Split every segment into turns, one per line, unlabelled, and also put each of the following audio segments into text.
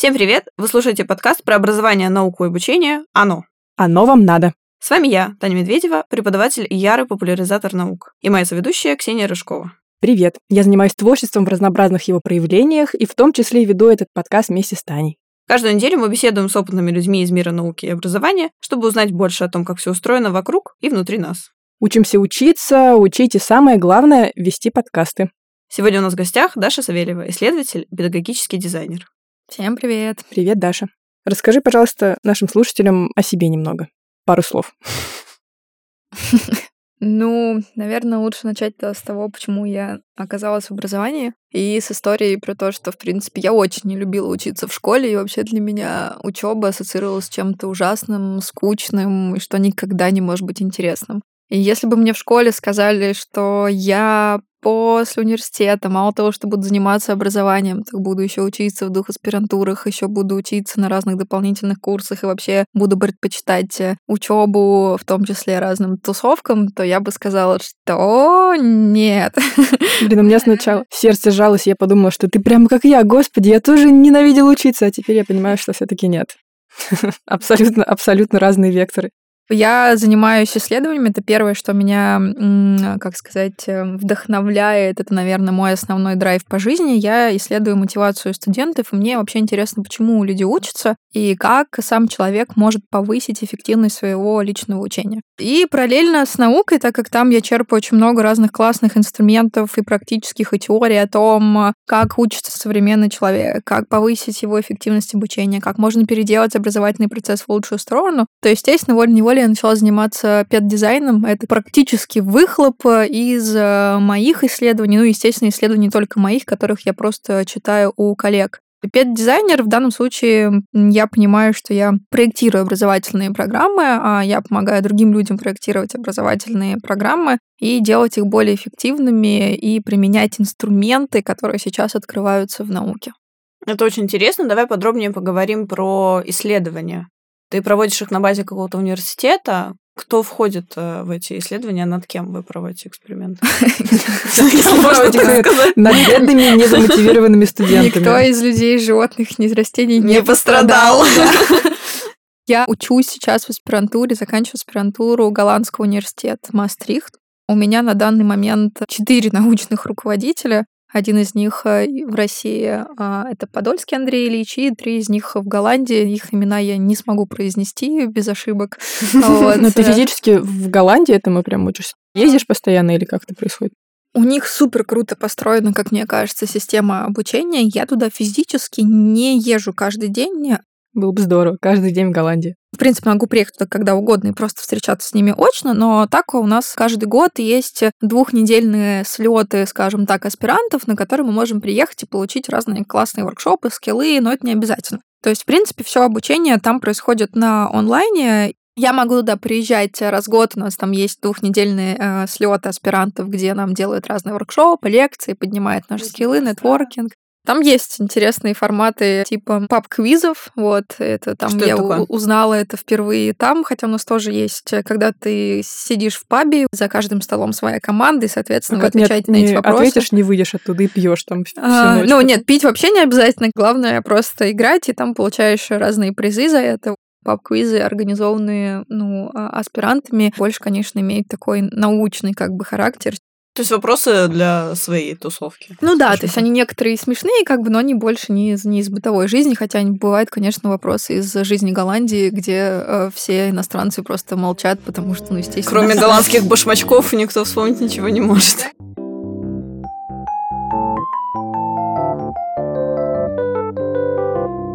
Всем привет! Вы слушаете подкаст про образование, науку и обучение «Оно».
Оно вам надо.
С вами я, Таня Медведева, преподаватель и ярый популяризатор наук, и моя соведущая Ксения Рыжкова.
Привет! Я занимаюсь творчеством в разнообразных его проявлениях и в том числе веду этот подкаст вместе с Таней.
Каждую неделю мы беседуем с опытными людьми из мира науки и образования, чтобы узнать больше о том, как все устроено вокруг и внутри нас.
Учимся учиться, учить и самое главное – вести подкасты.
Сегодня у нас в гостях Даша Савельева, исследователь, педагогический дизайнер.
Всем привет.
Привет, Даша. Расскажи, пожалуйста, нашим слушателям о себе немного. Пару слов.
Ну, наверное, лучше начать с того, почему я оказалась в образовании, и с историей про то, что, в принципе, я очень не любила учиться в школе, и вообще для меня учеба ассоциировалась с чем-то ужасным, скучным, и что никогда не может быть интересным. И если бы мне в школе сказали, что я после университета, мало того, что буду заниматься образованием, так буду еще учиться в двух аспирантурах, еще буду учиться на разных дополнительных курсах и вообще буду предпочитать э, учебу, в том числе разным тусовкам, то я бы сказала, что нет.
Блин, у меня сначала сердце жалось, я подумала, что ты прямо как я, господи, я тоже ненавидела учиться, а теперь я понимаю, что все таки нет. Абсолютно, абсолютно разные векторы.
Я занимаюсь исследованиями. Это первое, что меня, как сказать, э, вдохновляет. Это, наверное, мой основной драйв по жизни. Я исследую мотивацию студентов, мне вообще интересно, почему люди учатся и как сам человек может повысить эффективность своего личного учения. И параллельно с наукой, так как там я черпаю очень много разных классных инструментов и практических, и теорий о том, как учится современный человек, как повысить его эффективность обучения, как можно переделать образовательный процесс в лучшую сторону, то, естественно, волей-неволей я начала заниматься пет-дизайном. Это практически выхлоп из э, моих исследований, ну, естественно, исследований только моих, которых я просто читаю у коллег. Пет-дизайнер в данном случае я понимаю, что я проектирую образовательные программы, а я помогаю другим людям проектировать образовательные программы и делать их более эффективными и применять инструменты, которые сейчас открываются в науке.
Это очень интересно. Давай подробнее поговорим про исследования. Ты проводишь их на базе какого-то университета. Кто входит э, в эти исследования, над кем вы проводите эксперименты?
Над бедными, незамотивированными студентами.
Никто из людей, животных, ни растений не пострадал. Я учусь сейчас в аспирантуре, заканчиваю аспирантуру Голландского университета Мастрихт. У меня на данный момент четыре научных руководителя. Один из них э, в России а, это Подольский Андрей Ильич, и три из них в Голландии. Их имена я не смогу произнести без ошибок.
Но ты физически в Голландии этому прям учишься? Ездишь постоянно или как это происходит?
У них супер круто построена, как мне кажется, система обучения. Я туда физически не езжу каждый день,
было бы здорово, каждый день в Голландии.
В принципе, могу приехать туда когда угодно и просто встречаться с ними очно, но так у нас каждый год есть двухнедельные слеты, скажем так, аспирантов, на которые мы можем приехать и получить разные классные воркшопы, скиллы, но это не обязательно. То есть, в принципе, все обучение там происходит на онлайне, я могу туда приезжать раз в год. У нас там есть двухнедельные э, слеты аспирантов, где нам делают разные воркшопы, лекции, поднимают наши скиллы, нетворкинг. Там есть интересные форматы типа паб-квизов, вот, это там
Что
я
это
узнала это впервые там, хотя у нас тоже есть, когда ты сидишь в пабе, за каждым столом своя команда, и, соответственно,
ну,
вы отвечаете
нет,
на эти вопросы.
ответишь, не выйдешь оттуда и пьешь там всю
а,
ночь.
Ну, нет, пить вообще не обязательно, главное просто играть, и там получаешь разные призы за это. Паб-квизы, организованные ну, а, аспирантами, больше, конечно, имеют такой научный как бы характер.
То есть вопросы для своей тусовки.
Ну да, то есть они некоторые смешные, как бы, но они больше не из, не из бытовой жизни, хотя бывают, конечно, вопросы из жизни Голландии, где э, все иностранцы просто молчат, потому что, ну, естественно...
Кроме голландских башмачков никто вспомнить ничего не может.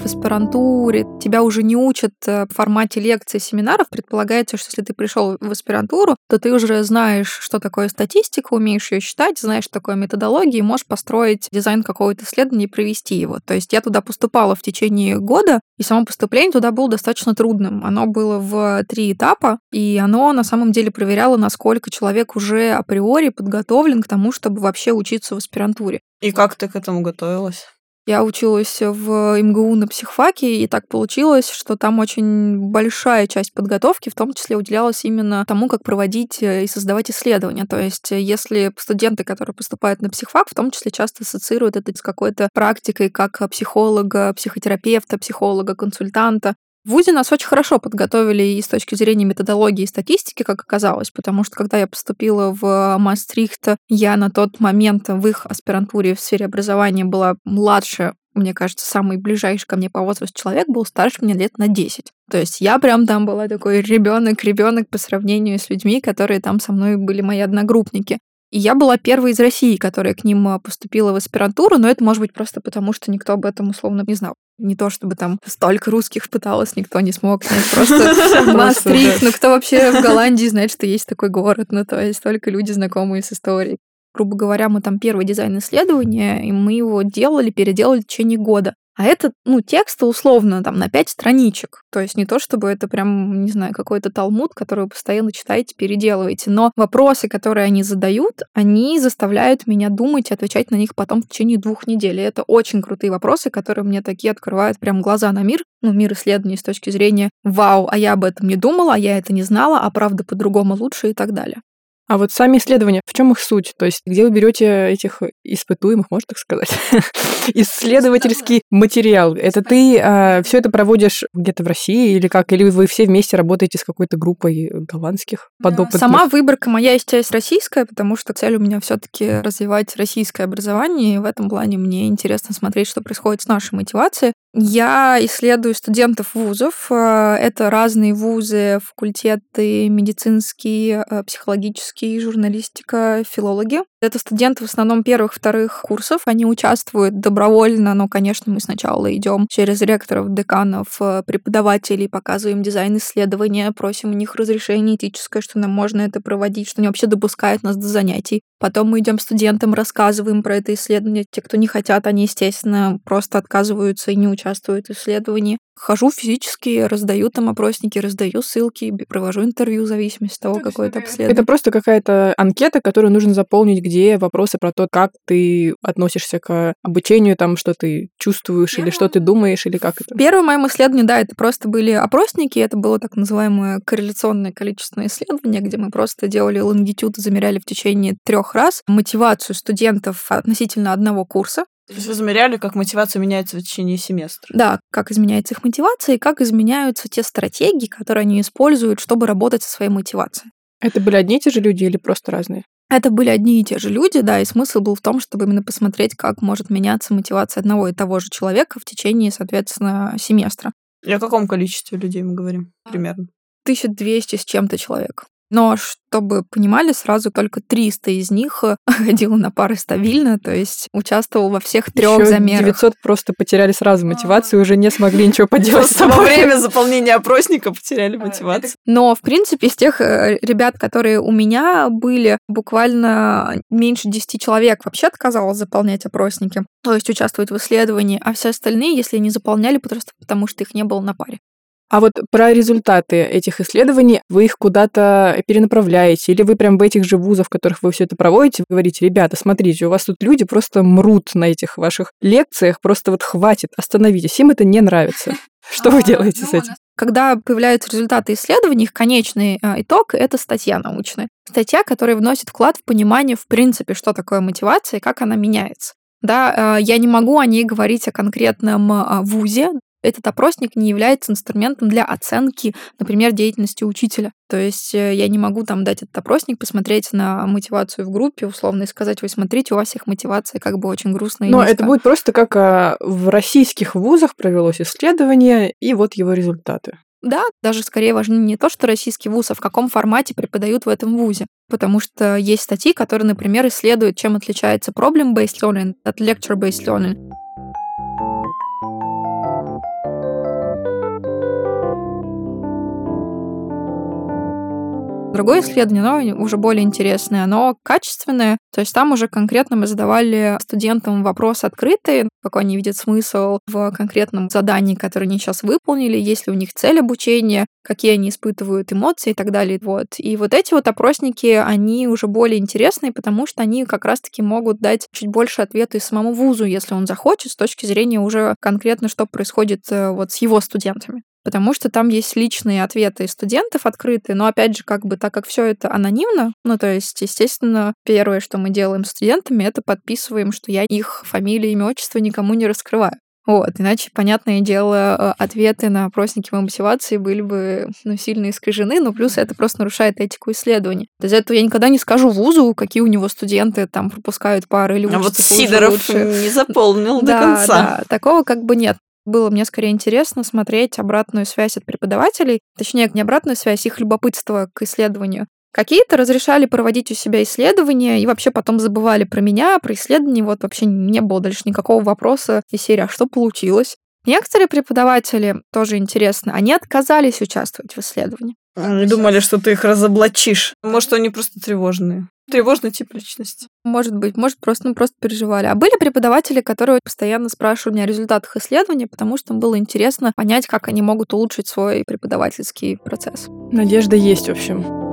В аспирантуре, тебя уже не учат э, в формате лекций, семинаров. Предполагается, что если ты пришел в аспирантуру, то ты уже знаешь, что такое статистика, умеешь ее считать, знаешь, такое методология, и можешь построить дизайн какого-то исследования и провести его. То есть я туда поступала в течение года, и само поступление туда было достаточно трудным. Оно было в три этапа, и оно на самом деле проверяло, насколько человек уже априори подготовлен к тому, чтобы вообще учиться в аспирантуре.
И как ты к этому готовилась?
Я училась в МГУ на психфаке, и так получилось, что там очень большая часть подготовки, в том числе, уделялась именно тому, как проводить э, и создавать исследования. То есть, э, если студенты, которые поступают на психфак, в том числе часто ассоциируют это с какой-то практикой как психолога, психотерапевта, психолога, консультанта, в ВУЗе нас очень хорошо подготовили и с точки зрения методологии и статистики, как оказалось, потому что когда я поступила в Мастрихт, я на тот момент в их аспирантуре в сфере образования была младше мне кажется, самый ближайший ко мне по возрасту человек был старше меня лет на 10. То есть я прям там была такой ребенок, ребенок по сравнению с людьми, которые там со мной были мои одногруппники. И я была первой из России, которая к ним а, поступила в аспирантуру, но это может быть просто потому, что никто об этом условно не знал. Не то, чтобы там столько русских пыталось, никто не смог снять просто Мастрихт. Ну, кто вообще в Голландии знает, что есть такой город? Ну, то есть только люди, знакомые с историей. Грубо говоря, мы там первый дизайн исследования, и мы его делали, переделали в течение года. А это, ну, тексты условно там на пять страничек. То есть не то, чтобы это прям, не знаю, какой-то талмуд, который вы постоянно читаете, переделываете. Но вопросы, которые они задают, они заставляют меня думать и отвечать на них потом в течение двух недель. И это очень крутые вопросы, которые мне такие открывают прям глаза на мир, ну, мир исследований с точки зрения «Вау, а я об этом не думала, а я это не знала, а правда по-другому лучше» и так далее.
А вот сами исследования, в чем их суть? То есть, где вы берете этих испытуемых, можно так сказать? Исследовательский материал. Это ты а, все это проводишь где-то в России или как? Или вы все вместе работаете с какой-то группой голландских подопытных?
Сама выборка моя, есть российская, потому что цель у меня все-таки развивать российское образование. И в этом плане мне интересно смотреть, что происходит с нашей мотивацией. Я исследую студентов вузов. Э, это разные вузы, факультеты, медицинские, э, психологические, журналистика, филологи. Это студенты в основном первых, вторых курсов. Они участвуют добровольно, но, конечно, мы сначала идем через ректоров, деканов, э, преподавателей, показываем дизайн исследования, просим у них разрешение этическое, что нам можно это проводить, что они вообще допускают нас до занятий. Потом мы идем студентам, рассказываем про это исследование. Те, кто не хотят, они, естественно, просто отказываются и не участвуют в исследовании. Хожу физически, раздаю там опросники, раздаю ссылки, провожу интервью в зависимости от того, какое это обследование.
Это просто какая-то анкета, которую нужно заполнить, где вопросы про то, как ты относишься к обучению, там, что ты чувствуешь или что ты думаешь, или как это?
Первое моем исследовании, да, это просто были опросники, это было так называемое корреляционное количественное исследование, где мы просто делали лонгитюд, замеряли в течение трех раз мотивацию студентов относительно одного курса.
То есть вы замеряли, как мотивация меняется в течение семестра?
Да, как изменяется их мотивация и как изменяются те стратегии, которые они используют, чтобы работать со своей мотивацией.
Это были одни и те же люди или просто разные?
Это были одни и те же люди, да, и смысл был в том, чтобы именно посмотреть, как может меняться мотивация одного и того же человека в течение, соответственно, семестра.
И о каком количестве людей мы говорим примерно?
1200 с чем-то человек. Но чтобы понимали, сразу только 300 из них э, ходило на пары стабильно, то есть участвовал во всех трех замерах.
900 просто потеряли сразу мотивацию уже не смогли ничего поделать с
собой. Во время заполнения опросника потеряли мотивацию.
Но, в принципе, из тех э, ребят, которые у меня были, буквально меньше 10 человек вообще отказалось заполнять опросники, то есть участвовать в исследовании, а все остальные, если не заполняли, просто потому что их не было на паре.
А вот про результаты этих исследований, вы их куда-то перенаправляете, или вы прям в этих же вузах, в которых вы все это проводите, вы говорите, ребята, смотрите, у вас тут люди просто мрут на этих ваших лекциях, просто вот хватит, остановитесь, им это не нравится. Что вы а, делаете с ну, этим?
Когда появляются результаты исследований, их конечный а, итог — это статья научная. Статья, которая вносит вклад в понимание, в принципе, что такое мотивация и как она меняется. Да, а, я не могу о ней говорить о конкретном вузе, этот опросник не является инструментом для оценки, например, деятельности учителя. То есть э, я не могу там дать этот опросник, посмотреть на мотивацию в группе, условно, и сказать, вы смотрите, у вас всех мотивация как бы очень грустная.
Но это будет просто как а, в российских вузах провелось исследование, и вот его результаты.
Да, даже скорее важнее не то, что российский вуз, а в каком формате преподают в этом вузе. Потому что есть статьи, которые, например, исследуют, чем отличается problem-based learning от lecture-based learning. Другое исследование, оно уже более интересное, оно качественное, то есть там уже конкретно мы задавали студентам вопрос открытый, какой они видят смысл в конкретном задании, которое они сейчас выполнили, есть ли у них цель обучения, какие они испытывают эмоции и так далее. Вот. И вот эти вот опросники, они уже более интересные, потому что они как раз-таки могут дать чуть больше ответа и самому вузу, если он захочет, с точки зрения уже конкретно, что происходит э, вот с его студентами потому что там есть личные ответы студентов открытые, но опять же, как бы так как все это анонимно, ну то есть, естественно, первое, что мы делаем с студентами, это подписываем, что я их фамилию, имя, отчество никому не раскрываю. Вот, иначе, понятное дело, ответы на опросники мотивации были бы ну, сильно искажены, но плюс это просто нарушает этику исследований. Из этого я никогда не скажу вузу, какие у него студенты там пропускают пары или
А вот Сидоров лучше. не заполнил до конца.
Да, такого как бы нет. Было мне скорее интересно смотреть обратную связь от преподавателей, точнее, не обратную связь, их любопытство к исследованию. Какие-то разрешали проводить у себя исследования и вообще потом забывали про меня, про исследование. Вот вообще не было дальше никакого вопроса из серии «А что получилось?». Некоторые преподаватели, тоже интересно, они отказались участвовать в исследовании.
Они думали, что ты их разоблачишь. Может, они просто тревожные. Тревожный тип личности.
Может быть, может, просто, ну, просто переживали. А были преподаватели, которые постоянно спрашивали меня о результатах исследования, потому что им было интересно понять, как они могут улучшить свой преподавательский процесс.
Надежда есть, в общем.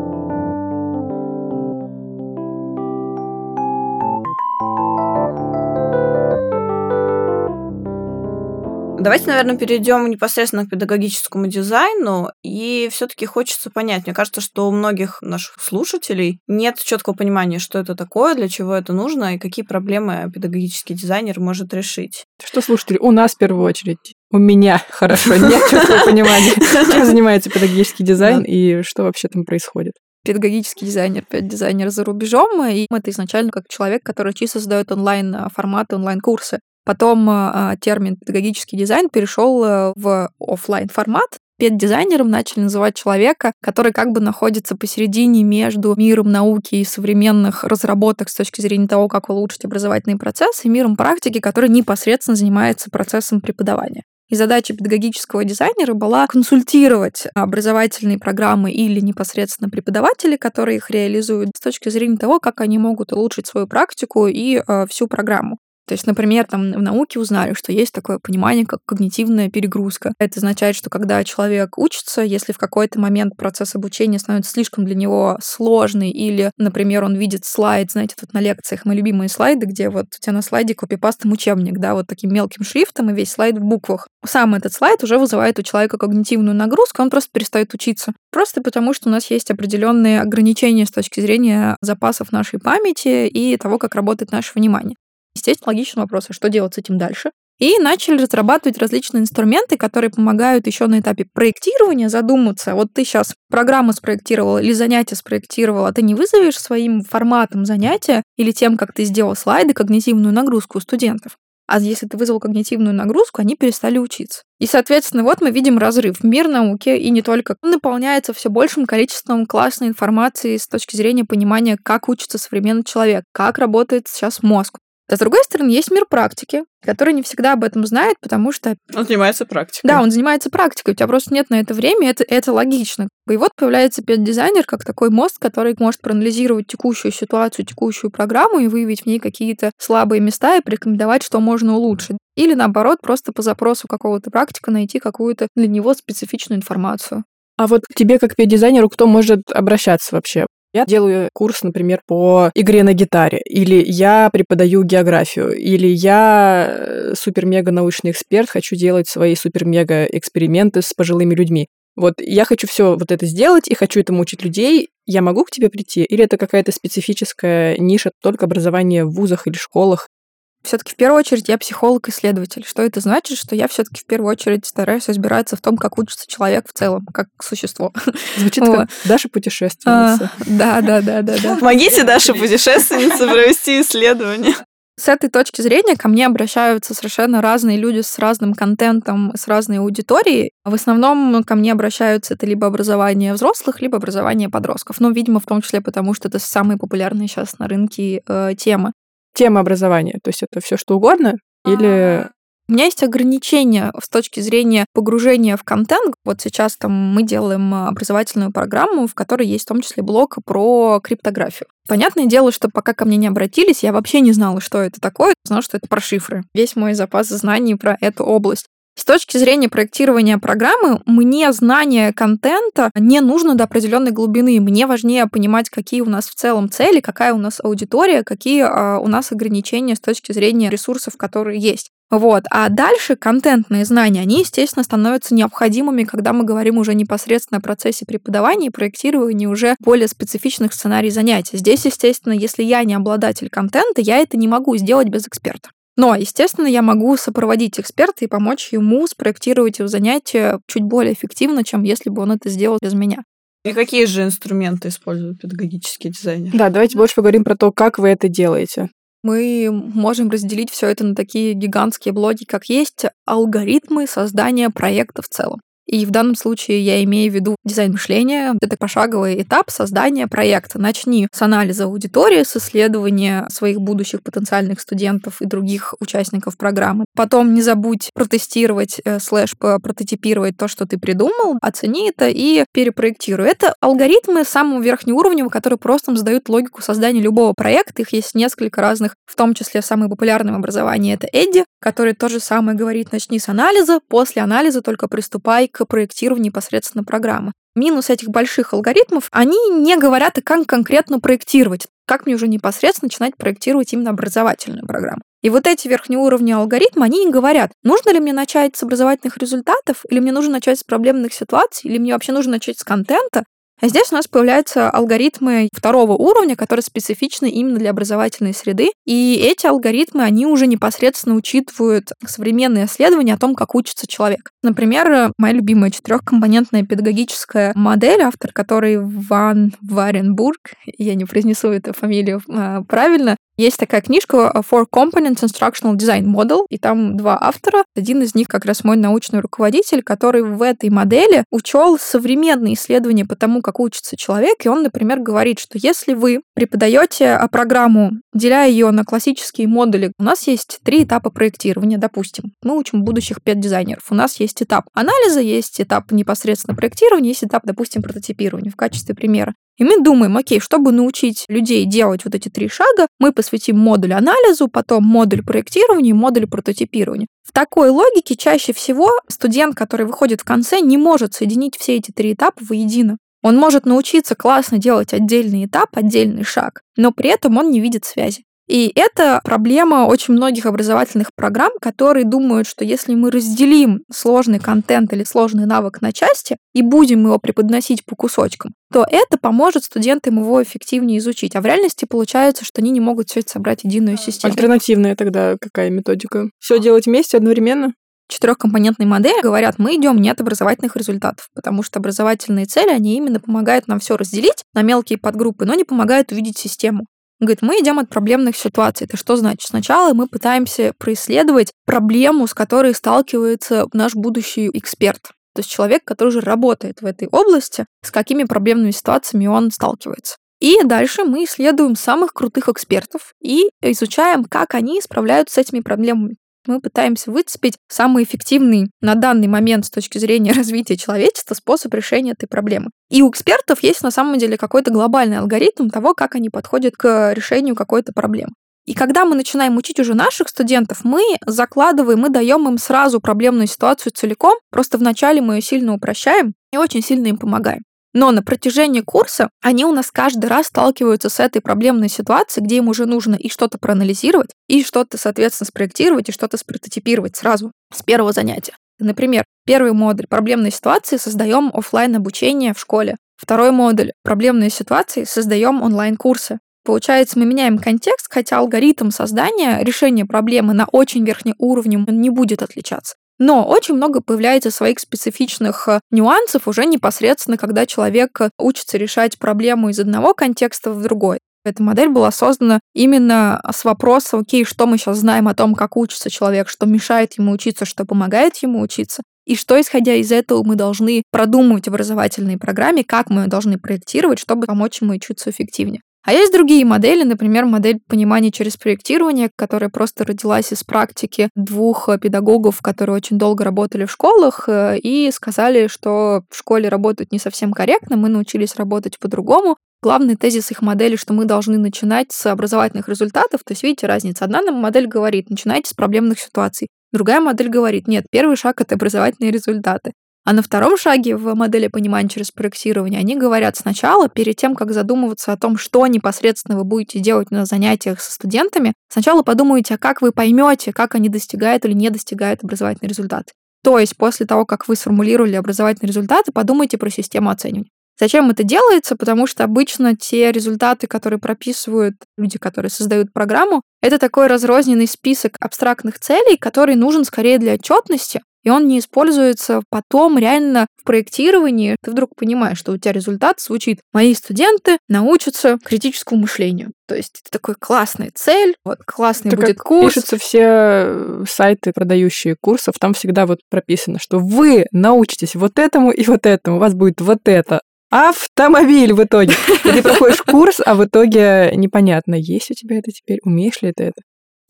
Давайте, наверное, перейдем непосредственно к педагогическому дизайну. И все-таки хочется понять. Мне кажется, что у многих наших слушателей нет четкого понимания, что это такое, для чего это нужно и какие проблемы педагогический дизайнер может решить.
Что слушатели? У нас в первую очередь. У меня хорошо, нет четкого понимания, чем занимается педагогический дизайн и что вообще там происходит
педагогический дизайнер, дизайнер за рубежом, и это изначально как человек, который чисто создает онлайн-форматы, онлайн-курсы. Потом а, термин педагогический дизайн перешел э, в офлайн формат. Педдизайнером начали называть человека, который как бы находится посередине между миром науки и современных разработок с точки зрения того, как улучшить образовательный процесс, и миром практики, который непосредственно занимается процессом преподавания. И задача педагогического дизайнера была консультировать образовательные программы или непосредственно преподаватели, которые их реализуют, с точки зрения того, как они могут улучшить свою практику и э, всю программу. То есть, например, там в науке узнали, что есть такое понимание, как когнитивная перегрузка. Это означает, что когда человек учится, если в какой-то момент процесс обучения становится слишком для него сложный, или, например, он видит слайд, знаете, тут на лекциях мы любимые слайды, где вот у тебя на слайде копипастом учебник, да, вот таким мелким шрифтом, и весь слайд в буквах. Сам этот слайд уже вызывает у человека когнитивную нагрузку, он просто перестает учиться. Просто потому, что у нас есть определенные ограничения с точки зрения запасов нашей памяти и того, как работает наше внимание. Естественно, логичный вопрос, а что делать с этим дальше? И начали разрабатывать различные инструменты, которые помогают еще на этапе проектирования задуматься. Вот ты сейчас программу спроектировал или занятие спроектировал, а ты не вызовешь своим форматом занятия или тем, как ты сделал слайды, когнитивную нагрузку у студентов. А если ты вызвал когнитивную нагрузку, они перестали учиться. И, соответственно, вот мы видим разрыв. Мир науки и не только наполняется все большим количеством классной информации с точки зрения понимания, как учится современный человек, как работает сейчас мозг, а с другой стороны, есть мир практики, который не всегда об этом знает, потому что...
Он занимается практикой.
Да, он занимается практикой, у тебя просто нет на это времени, это, это логично. И вот появляется педдизайнер как такой мост, который может проанализировать текущую ситуацию, текущую программу и выявить в ней какие-то слабые места и порекомендовать, что можно улучшить. Или наоборот, просто по запросу какого-то практика найти какую-то для него специфичную информацию.
А вот к тебе, как педдизайнеру, кто может обращаться вообще? Я делаю курс, например, по игре на гитаре, или я преподаю географию, или я э, супер-мега научный эксперт, хочу делать свои супер-мега эксперименты с пожилыми людьми. Вот я хочу все вот это сделать и хочу этому учить людей. Я могу к тебе прийти? Или это какая-то специфическая ниша только образования в вузах или школах?
Все-таки в первую очередь я психолог-исследователь. Что это значит? Что я все-таки в первую очередь стараюсь разбираться в том, как учится человек в целом, как существо.
Звучит как Даша путешественница.
А, да, да, да, да, да.
Помогите Даше путешественнице провести исследование.
С этой точки зрения ко мне обращаются совершенно разные люди с разным контентом, с разной аудиторией. В основном ко мне обращаются это либо образование взрослых, либо образование подростков. Ну, видимо, в том числе потому, что это самые популярные сейчас на рынке э, темы
тема образования? То есть это все что угодно? Или
У меня есть ограничения с точки зрения погружения в контент. Вот сейчас там мы делаем образовательную программу, в которой есть в том числе блок про криптографию. Понятное дело, что пока ко мне не обратились, я вообще не знала, что это такое. Знала, что это про шифры. Весь мой запас знаний про эту область. С точки зрения проектирования программы, мне знание контента не нужно до определенной глубины. Мне важнее понимать, какие у нас в целом цели, какая у нас аудитория, какие а, у нас ограничения с точки зрения ресурсов, которые есть. Вот. А дальше контентные знания, они, естественно, становятся необходимыми, когда мы говорим уже непосредственно о процессе преподавания и проектирования уже более специфичных сценариев занятий. Здесь, естественно, если я не обладатель контента, я это не могу сделать без эксперта. Но, естественно, я могу сопроводить эксперта и помочь ему спроектировать его занятия чуть более эффективно, чем если бы он это сделал без меня.
И какие же инструменты используют педагогические дизайнеры?
Да, давайте больше поговорим про то, как вы это делаете.
Мы можем разделить все это на такие гигантские блоки, как есть алгоритмы создания проекта в целом. И в данном случае я имею в виду дизайн мышления. Это пошаговый этап создания проекта. Начни с анализа аудитории, с исследования своих будущих потенциальных студентов и других участников программы. Потом не забудь протестировать, э, слэш прототипировать то, что ты придумал, оцени это и перепроектируй. Это алгоритмы самого верхнего уровня, которые просто задают логику создания любого проекта. Их есть несколько разных, в том числе самый популярный в образовании это Эдди, который то же самое говорит, начни с анализа, после анализа только приступай к проектированию непосредственно программы. Минус этих больших алгоритмов, они не говорят, как конкретно проектировать, как мне уже непосредственно начинать проектировать именно образовательную программу. И вот эти верхнеуровневые алгоритмы, они не говорят, нужно ли мне начать с образовательных результатов, или мне нужно начать с проблемных ситуаций, или мне вообще нужно начать с контента, а здесь у нас появляются алгоритмы второго уровня, которые специфичны именно для образовательной среды. И эти алгоритмы, они уже непосредственно учитывают современные исследования о том, как учится человек. Например, моя любимая четырехкомпонентная педагогическая модель, автор которой Ван Варенбург, я не произнесу эту фамилию э, правильно, есть такая книжка Four Components Instructional Design Model, и там два автора. Один из них как раз мой научный руководитель, который в этой модели учел современные исследования по тому, как учится человек, и он, например, говорит, что если вы преподаете программу, деля ее на классические модули, у нас есть три этапа проектирования, допустим. Мы учим будущих пять дизайнеров. У нас есть этап анализа, есть этап непосредственно проектирования, есть этап, допустим, прототипирования в качестве примера. И мы думаем, окей, чтобы научить людей делать вот эти три шага, мы посвятим модуль анализу, потом модуль проектирования и модуль прототипирования. В такой логике чаще всего студент, который выходит в конце, не может соединить все эти три этапа воедино. Он может научиться классно делать отдельный этап, отдельный шаг, но при этом он не видит связи. И это проблема очень многих образовательных программ, которые думают, что если мы разделим сложный контент или сложный навык на части и будем его преподносить по кусочкам, то это поможет студентам его эффективнее изучить. А в реальности получается, что они не могут все это собрать в единую систему.
Альтернативная тогда какая методика? Все делать вместе одновременно?
четырехкомпонентной модели говорят, мы идем не от образовательных результатов, потому что образовательные цели, они именно помогают нам все разделить на мелкие подгруппы, но не помогают увидеть систему. Говорит, мы идем от проблемных ситуаций. Это что значит? Сначала мы пытаемся происследовать проблему, с которой сталкивается наш будущий эксперт. То есть человек, который уже работает в этой области, с какими проблемными ситуациями он сталкивается. И дальше мы исследуем самых крутых экспертов и изучаем, как они справляются с этими проблемами мы пытаемся выцепить самый эффективный на данный момент с точки зрения развития человечества способ решения этой проблемы. И у экспертов есть на самом деле какой-то глобальный алгоритм того, как они подходят к решению какой-то проблемы. И когда мы начинаем учить уже наших студентов, мы закладываем, мы даем им сразу проблемную ситуацию целиком, просто вначале мы ее сильно упрощаем и очень сильно им помогаем. Но на протяжении курса они у нас каждый раз сталкиваются с этой проблемной ситуацией, где им уже нужно и что-то проанализировать, и что-то, соответственно, спроектировать, и что-то спрототипировать сразу с первого занятия. Например, первый модуль проблемной ситуации создаем офлайн обучение в школе. Второй модуль проблемной ситуации создаем онлайн-курсы. Получается, мы меняем контекст, хотя алгоритм создания решения проблемы на очень верхнем уровне не будет отличаться. Но очень много появляется своих специфичных э, нюансов уже непосредственно, когда человек э, учится решать проблему из одного контекста в другой. Эта модель была создана именно с вопроса, окей, что мы сейчас знаем о том, как учится человек, что мешает ему учиться, что помогает ему учиться, и что, исходя из этого, мы должны продумывать в образовательной программе, как мы должны проектировать, чтобы помочь ему учиться эффективнее. А есть другие модели, например, модель понимания через проектирование, которая просто родилась из практики двух педагогов, которые очень долго работали в школах э, и сказали, что в школе работают не совсем корректно, мы научились работать по-другому. Главный тезис их модели, что мы должны начинать с образовательных результатов. То есть, видите, разница. Одна модель говорит, начинайте с проблемных ситуаций. Другая модель говорит, нет, первый шаг — это образовательные результаты. А на втором шаге в модели понимания через проектирование они говорят сначала, перед тем, как задумываться о том, что непосредственно вы будете делать на занятиях со студентами, сначала подумайте, а как вы поймете, как они достигают или не достигают образовательный результат. То есть после того, как вы сформулировали образовательные результаты, подумайте про систему оценивания. Зачем это делается? Потому что обычно те результаты, которые прописывают люди, которые создают программу, это такой разрозненный список абстрактных целей, который нужен скорее для отчетности, и он не используется потом реально в проектировании. Ты вдруг понимаешь, что у тебя результат звучит «Мои студенты научатся критическому мышлению». То есть это такой классная цель, вот классный это будет
как
курс.
Пишутся все э, сайты, продающие курсов, там всегда вот прописано, что вы научитесь вот этому и вот этому, у вас будет вот это автомобиль в итоге. И ты проходишь курс, а в итоге непонятно, есть у тебя это теперь, умеешь ли ты это.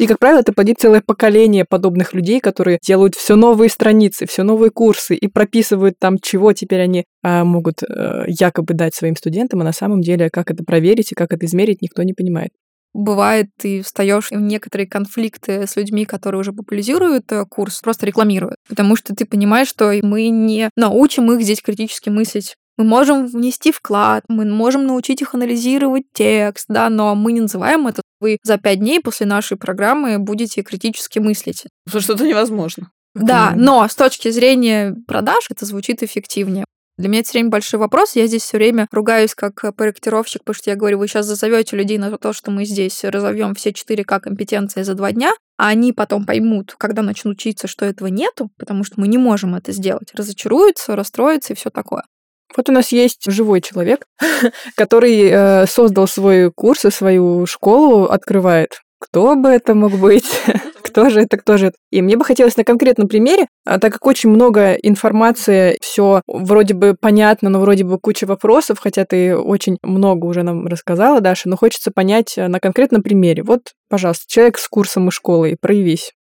И, как правило, это плодит целое поколение подобных людей, которые делают все новые страницы, все новые курсы и прописывают там, чего теперь они а, могут а, якобы дать своим студентам, а на самом деле, как это проверить и как это измерить, никто не понимает.
Бывает, ты встаешь в некоторые конфликты с людьми, которые уже популяризируют э, курс, просто рекламируют. Потому что ты понимаешь, что мы не научим их здесь критически мыслить мы можем внести вклад, мы можем научить их анализировать текст, да, но мы не называем это вы за пять дней после нашей программы будете критически мыслить.
Потому что это невозможно.
Да, но с точки зрения продаж это звучит эффективнее. Для меня это все время большой вопрос. Я здесь все время ругаюсь как проектировщик, потому что я говорю, вы сейчас зазовете людей на то, что мы здесь разовьем все 4К компетенции за два дня, а они потом поймут, когда начнут учиться, что этого нету, потому что мы не можем это сделать. Разочаруются, расстроятся и все такое.
Вот у нас есть живой человек, который э, создал свой курс и свою школу открывает. Кто бы это мог быть? кто же это, кто же это? И мне бы хотелось на конкретном примере, а так как очень много информации, все вроде бы понятно, но вроде бы куча вопросов, хотя ты очень много уже нам рассказала, Даша, но хочется понять э, на конкретном примере. Вот, пожалуйста, человек с курсом и школой, проявись.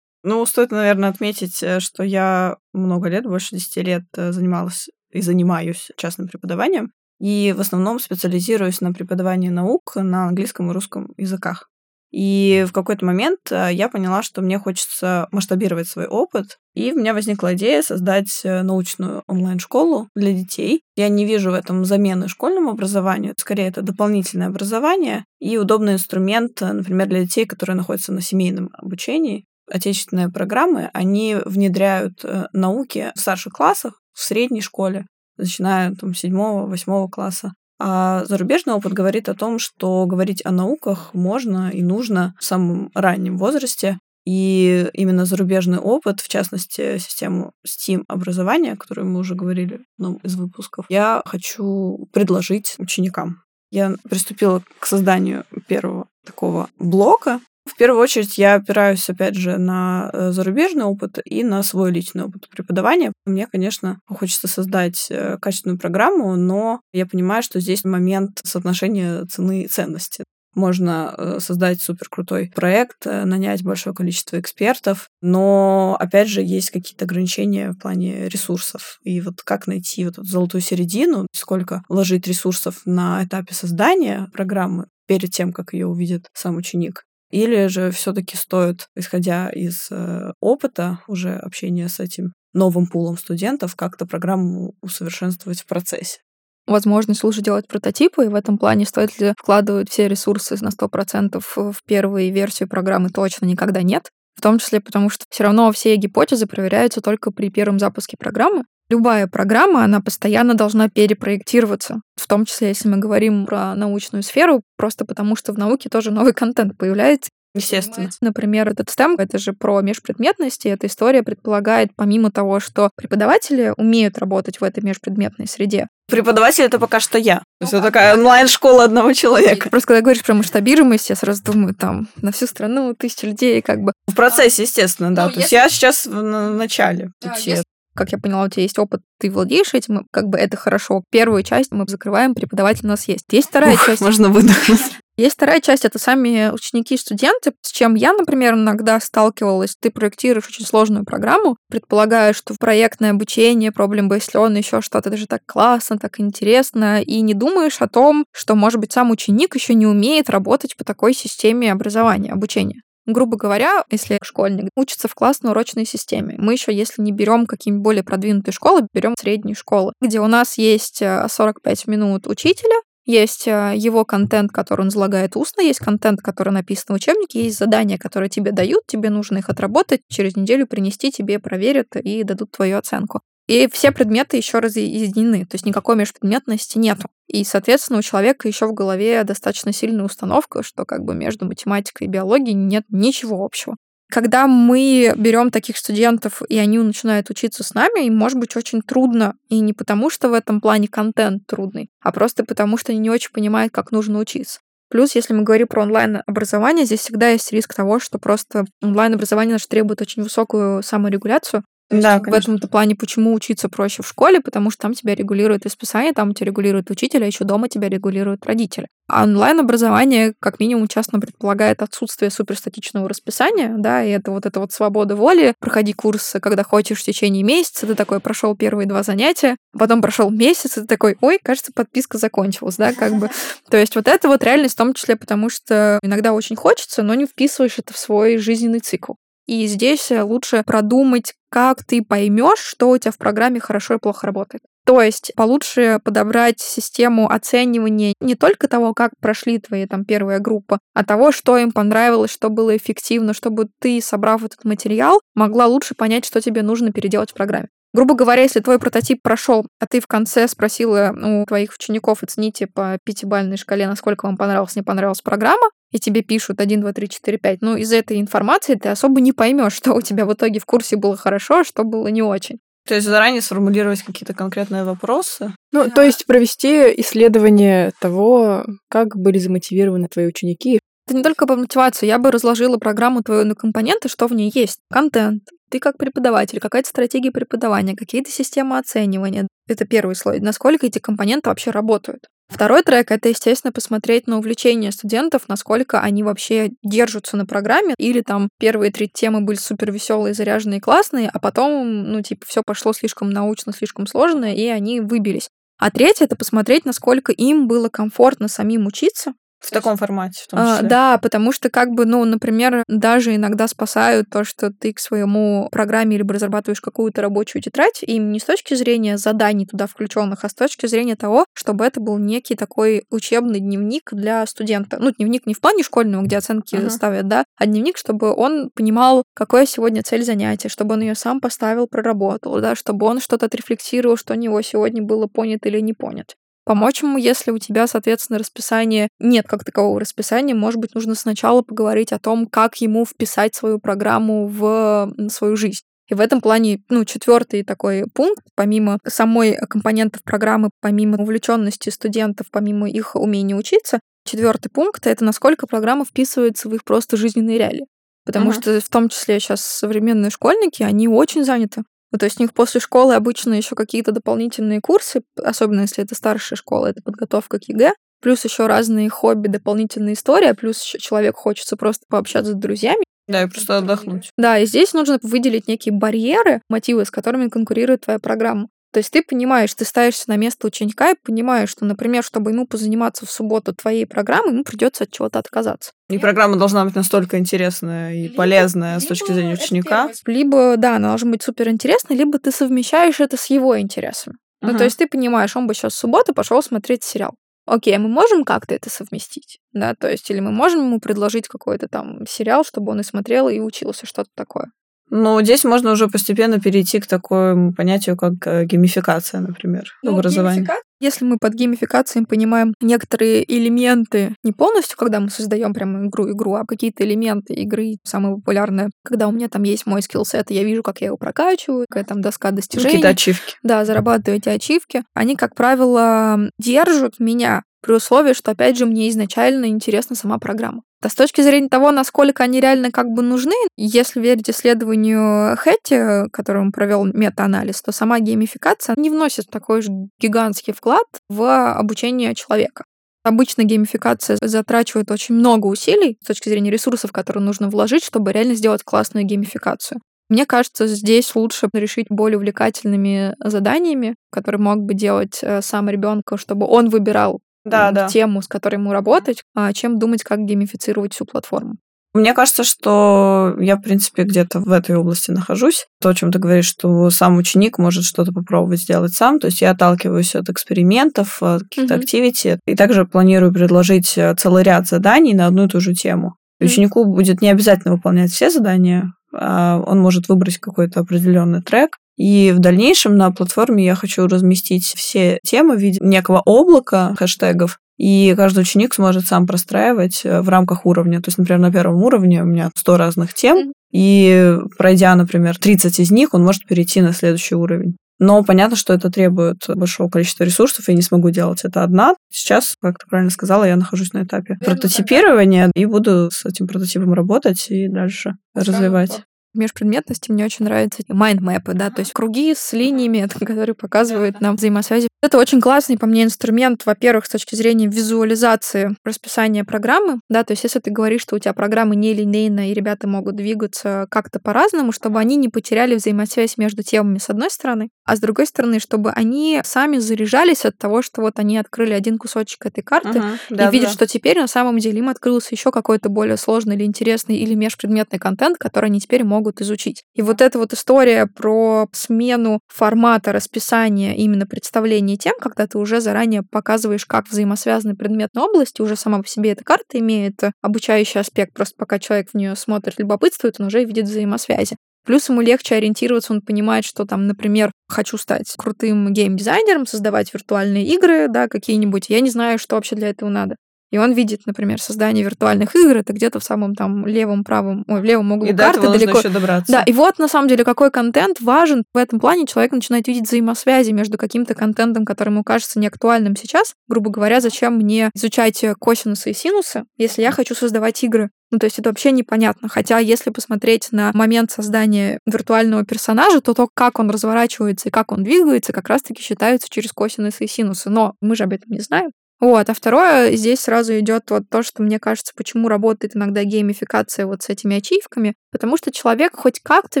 Ну, стоит, наверное, отметить, э, что я много лет, больше 10 лет э, занималась и занимаюсь частным преподаванием. И в основном специализируюсь на преподавании наук на английском и русском языках. И в какой-то момент э, я поняла, что мне хочется масштабировать свой опыт, и у меня возникла идея создать э, научную онлайн-школу для детей. Я не вижу в этом замены школьному образованию, скорее это дополнительное образование и удобный инструмент, э, например, для детей, которые находятся на семейном обучении. Отечественные программы, они внедряют науки в старших классах, в средней школе, начиная там, седьмого, восьмого класса. А зарубежный опыт говорит о том, что говорить о науках можно и нужно в самом раннем возрасте. И именно зарубежный опыт, в частности, систему STEAM образования, о которой мы уже говорили в одном из выпусков, я хочу предложить ученикам. Я приступила к созданию первого такого блока, в первую очередь я опираюсь, опять же, на э, зарубежный опыт и на свой личный опыт преподавания. Мне, конечно, хочется создать э, качественную программу, но я понимаю, что здесь момент соотношения цены и ценности. Можно э, создать супер крутой проект, нанять большое количество экспертов, но, опять же, есть какие-то ограничения в плане ресурсов. И вот как найти вот эту золотую середину, сколько вложить ресурсов на этапе создания программы перед тем, как ее увидит сам ученик, или же все-таки стоит, исходя из э, опыта уже общения с этим новым пулом студентов, как-то программу усовершенствовать в процессе?
возможность лучше делать прототипы, и в этом плане стоит ли вкладывать все ресурсы на 100% в первую версию программы точно никогда нет. В том числе потому, что все равно все гипотезы проверяются только при первом запуске программы, Любая программа, она постоянно должна перепроектироваться, в том числе, если мы говорим про научную сферу, просто потому что в науке тоже новый контент появляется.
Естественно.
Например, этот STEM — это же про межпредметности. Эта история предполагает, помимо того, что преподаватели умеют работать в этой межпредметной среде,
Преподаватель это пока что я. То есть это такая онлайн-школа одного человека.
Просто когда говоришь про масштабируемость, я сразу думаю, там, на всю страну тысячи людей, как бы.
В процессе, естественно, да. Ну, То есть я сейчас в начале пути.
Как я поняла, у тебя есть опыт, ты владеешь этим, как бы это хорошо. Первую часть мы закрываем, преподаватель у нас есть. Есть вторая
Ух,
часть.
Можно выдохнуть.
Есть вторая часть, это сами ученики и студенты, с чем я, например, иногда сталкивалась. Ты проектируешь очень сложную программу, предполагая, что в проектное обучение, проблем based learning, еще что-то, это же так классно, так интересно, и не думаешь о том, что, может быть, сам ученик еще не умеет работать по такой системе образования, обучения. Грубо говоря, если школьник учится в классной урочной системе, мы еще, если не берем какие-нибудь более продвинутые школы, берем средние школы, где у нас есть 45 э, минут учителя, есть э, его контент, который он излагает устно, есть контент, который написан в учебнике, есть задания, которые тебе дают, тебе нужно их отработать, через неделю принести, тебе проверят и дадут твою оценку. И все предметы еще разъединены, то есть никакой межпредметности нету. И, соответственно, у человека еще в голове достаточно сильная установка, что как бы между математикой и биологией нет ничего общего. Когда мы берем таких студентов, и они начинают учиться с нами, им может быть очень трудно. И не потому, что в этом плане контент трудный, а просто потому, что они не очень понимают, как нужно учиться. Плюс, если мы говорим про онлайн-образование, здесь всегда есть риск того, что просто онлайн-образование наше требует очень высокую саморегуляцию,
да,
в этом-то плане, почему учиться проще в школе, потому что там тебя регулирует расписание, там тебя регулирует учитель, а еще дома тебя регулируют родители. А онлайн-образование, как минимум, часто предполагает отсутствие суперстатичного расписания, да, и это вот эта вот свобода воли. Проходи курсы, когда хочешь в течение месяца, ты такой прошел первые два занятия, потом прошел месяц, и ты такой, ой, кажется, подписка закончилась, да, как бы. То есть вот это вот реальность в том числе, потому что иногда очень хочется, но не вписываешь это в свой жизненный цикл. И здесь э, лучше продумать, как ты поймешь, что у тебя в программе хорошо и плохо работает. То есть получше подобрать систему оценивания не только того, как прошли твои там первая группа, а того, что им понравилось, что было эффективно, чтобы ты, собрав этот материал, могла лучше понять, что тебе нужно переделать в программе. Грубо говоря, если твой прототип прошел, а ты в конце спросила у твоих учеников, оцените по пятибалльной шкале, насколько вам понравилась, не понравилась программа, и тебе пишут 1, 2, 3, 4, 5, ну, из этой информации ты особо не поймешь, что у тебя в итоге в курсе было хорошо, а что было не очень.
То есть заранее сформулировать какие-то конкретные вопросы.
Ну, да. то есть провести исследование того, как были замотивированы твои ученики.
Это не только по мотивации. Я бы разложила программу твою на компоненты, что в ней есть. Контент, ты как преподаватель, какая-то стратегия преподавания, какие-то системы оценивания. Это первый слой. Насколько эти компоненты вообще работают. Второй трек — это, естественно, посмотреть на увлечение студентов, насколько они вообще держатся на программе, или там первые три темы были супер веселые, заряженные, классные, а потом, ну, типа, все пошло слишком научно, слишком сложно, и они выбились. А третье — это посмотреть, насколько им было комфортно самим учиться,
в таком формате, в том
а, числе. А, да, потому что, как бы, ну, например, даже иногда спасают то, что ты к своему программе либо разрабатываешь какую-то рабочую тетрадь, и не с точки зрения заданий туда включенных, а с точки зрения того, чтобы это был некий такой учебный дневник для студента. Ну, дневник не в плане школьного, где оценки uh-huh. ставят, да, а дневник, чтобы он понимал, какая сегодня цель занятия, чтобы он ее сам поставил, проработал, да, чтобы он что-то отрефлексировал, что у него сегодня было понято или не понято помочь ему, если у тебя, соответственно, расписание нет как такового расписания, может быть, нужно сначала поговорить о том, как ему вписать свою программу в свою жизнь. И в этом плане, ну, четвертый такой пункт, помимо самой компонентов программы, помимо увлеченности студентов, помимо их умения учиться, четвертый пункт это насколько программа вписывается в их просто жизненные реалии. Потому uh-huh. что в том числе сейчас современные школьники, они очень заняты. Ну, то есть у них после школы обычно еще какие-то дополнительные курсы, особенно если это старшая школа, это подготовка к ЕГЭ, плюс еще разные хобби, дополнительная история, плюс еще человек хочется просто пообщаться с друзьями.
Да, и просто отдохнуть.
Да, и здесь нужно выделить некие барьеры, мотивы, с которыми конкурирует твоя программа. То есть ты понимаешь, ты ставишься на место ученика и понимаешь, что, например, чтобы ему позаниматься в субботу твоей программой, ему придется от чего-то отказаться.
И программа должна быть настолько интересная и полезная с точки зрения ученика.
Либо, да, она должна быть супер интересной, либо ты совмещаешь это с его интересами. Uh-huh. Ну, то есть ты понимаешь, он бы сейчас в субботу пошел смотреть сериал. Окей, а мы можем как-то это совместить, да, то есть или мы можем ему предложить какой-то там сериал, чтобы он и смотрел, и учился, что-то такое.
Но здесь можно уже постепенно перейти к такому понятию, как э, геймификация, например, ну, образования. Геймифика...
Если мы под геймификацией понимаем некоторые элементы, не полностью, когда мы создаем прям игру-игру, а какие-то элементы игры, самые популярные, когда у меня там есть мой skillset, и я вижу, как я его прокачиваю, какая там доска достижений.
Какие-то ачивки.
Да, зарабатываю эти ачивки. Они, как правило, держат меня при условии, что, опять же, мне изначально интересна сама программа. А с точки зрения того, насколько они реально как бы нужны, если верить исследованию Хэтти, которым провел мета-анализ, то сама геймификация не вносит такой же гигантский вклад в обучение человека. Обычно геймификация затрачивает очень много усилий с точки зрения ресурсов, которые нужно вложить, чтобы реально сделать классную геймификацию. Мне кажется, здесь лучше решить более увлекательными заданиями, которые мог бы делать э, сам ребенка, чтобы он выбирал
да, да.
тему, с которой ему работать, а чем думать, как геймифицировать всю платформу.
Мне кажется, что я, в принципе, где-то в этой области нахожусь. То, о чем ты говоришь, что сам ученик может что-то попробовать сделать сам. То есть я отталкиваюсь от экспериментов, от каких-то mm-hmm. активити. И также планирую предложить э, целый ряд заданий на одну и ту же тему. Mm-hmm. Ученику будет не обязательно выполнять все задания, а он может выбрать какой-то определенный трек. И в дальнейшем на платформе я хочу разместить все темы в виде некого облака хэштегов, и каждый ученик сможет сам простраивать э, в рамках уровня. То есть, например, на первом уровне у меня 100 разных тем, и пройдя, например, 30 из них, он может перейти на следующий уровень. Но понятно, что это требует большого количества ресурсов, и я не смогу делать это одна. Сейчас, как ты правильно сказала, я нахожусь на этапе прототипирования и буду с этим прототипом работать и дальше развивать
межпредметности мне очень нравятся майндмэпы, да, то есть круги с линиями, которые показывают нам взаимосвязи. Это очень классный, по мне, инструмент, во-первых, с точки зрения визуализации расписания программы, да, то есть если ты говоришь, что у тебя программа нелинейная, и ребята могут двигаться как-то по-разному, чтобы они не потеряли взаимосвязь между темами с одной стороны, а с другой стороны, чтобы они сами заряжались от того, что вот они открыли один кусочек этой карты uh-huh, и да, видят, да. что теперь на самом деле им открылся еще какой-то более сложный или интересный или межпредметный контент, который они теперь могут могут изучить. И вот эта вот история про смену формата расписания именно представления тем, когда ты уже заранее показываешь, как взаимосвязаны предметные области, уже сама по себе эта карта имеет обучающий аспект, просто пока человек в нее смотрит, любопытствует, он уже видит взаимосвязи. Плюс ему легче ориентироваться, он понимает, что там, например, хочу стать крутым гейм-дизайнером, создавать виртуальные игры, да, какие-нибудь. Я не знаю, что вообще для этого надо. И он видит, например, создание виртуальных игр, это где-то в самом там левом, правом, ой, в левом углу
и
карты
до
далеко.
еще добраться.
Да, и вот на самом деле какой контент важен в этом плане. Человек начинает видеть взаимосвязи между каким-то контентом, который ему кажется неактуальным сейчас. Грубо говоря, зачем мне изучать косинусы и синусы, если я хочу создавать игры? Ну, то есть это вообще непонятно. Хотя, если посмотреть на момент создания виртуального персонажа, то то, как он разворачивается и как он двигается, как раз-таки считаются через косинусы и синусы. Но мы же об этом не знаем. Вот, а второе, здесь сразу идет вот то, что мне кажется, почему работает иногда геймификация вот с этими ачивками, потому что человек хоть как-то